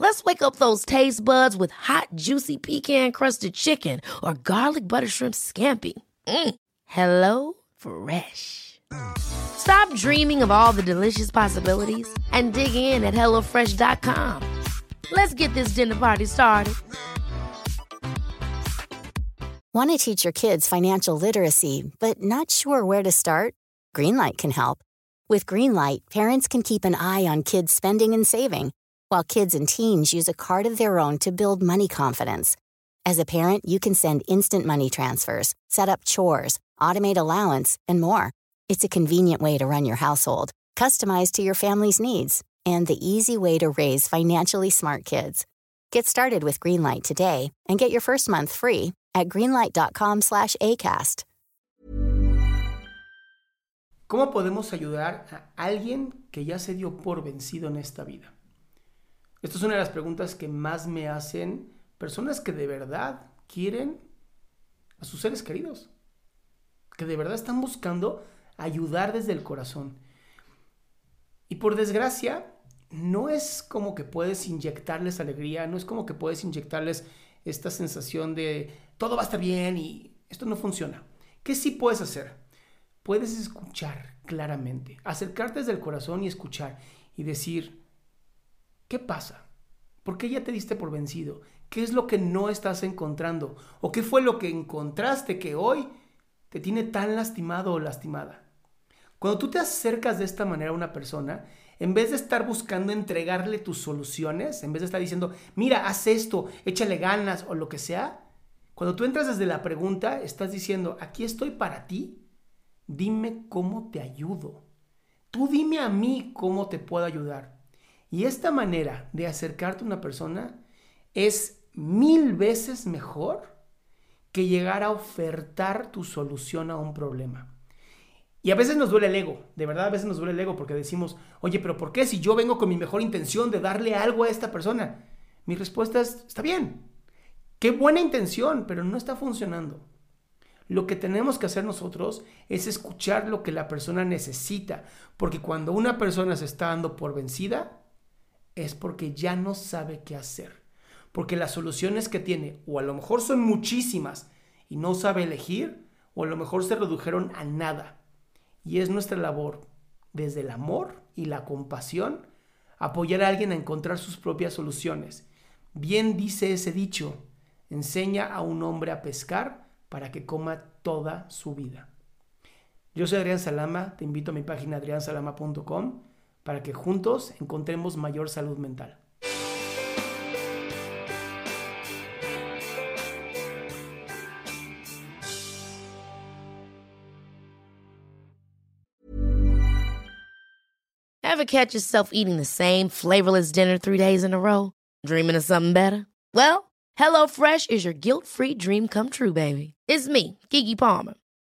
Let's wake up those taste buds with hot, juicy pecan crusted chicken or garlic butter shrimp scampi. Mm. Hello Fresh. Stop dreaming of all the delicious possibilities and dig in at HelloFresh.com. Let's get this dinner party started. Want to teach your kids financial literacy, but not sure where to start? Greenlight can help. With Greenlight, parents can keep an eye on kids' spending and saving, while kids and teens use a card of their own to build money confidence. As a parent, you can send instant money transfers, set up chores, automate allowance, and more. It's a convenient way to run your household, customized to your family's needs, and the easy way to raise financially smart kids. Get started with Greenlight today and get your first month free at greenlight.com/acast. ¿Cómo podemos ayudar a alguien que ya se dio por vencido en esta vida? Esta es una de las preguntas que más me hacen personas que de verdad quieren a sus seres queridos, que de verdad están buscando ayudar desde el corazón. Y por desgracia, no es como que puedes inyectarles alegría, no es como que puedes inyectarles esta sensación de todo va a estar bien y esto no funciona. ¿Qué sí puedes hacer? puedes escuchar claramente, acercarte desde el corazón y escuchar y decir, ¿qué pasa? ¿Por qué ya te diste por vencido? ¿Qué es lo que no estás encontrando? ¿O qué fue lo que encontraste que hoy te tiene tan lastimado o lastimada? Cuando tú te acercas de esta manera a una persona, en vez de estar buscando entregarle tus soluciones, en vez de estar diciendo, mira, haz esto, échale ganas o lo que sea, cuando tú entras desde la pregunta, estás diciendo, aquí estoy para ti dime cómo te ayudo. Tú dime a mí cómo te puedo ayudar. Y esta manera de acercarte a una persona es mil veces mejor que llegar a ofertar tu solución a un problema. Y a veces nos duele el ego, de verdad a veces nos duele el ego porque decimos, oye, pero ¿por qué si yo vengo con mi mejor intención de darle algo a esta persona? Mi respuesta es, está bien, qué buena intención, pero no está funcionando. Lo que tenemos que hacer nosotros es escuchar lo que la persona necesita, porque cuando una persona se está dando por vencida, es porque ya no sabe qué hacer. Porque las soluciones que tiene, o a lo mejor son muchísimas y no sabe elegir, o a lo mejor se redujeron a nada. Y es nuestra labor, desde el amor y la compasión, apoyar a alguien a encontrar sus propias soluciones. Bien dice ese dicho, enseña a un hombre a pescar para que coma toda su vida. Yo soy Adrián Salama, te invito a mi página adriansalama.com para que juntos encontremos mayor salud mental. Ever catch yourself eating the same flavorless dinner three days in a row? Dreaming of something better? Well, HelloFresh is your guilt-free dream come true, baby. It's me, Gigi Palmer.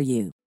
for you.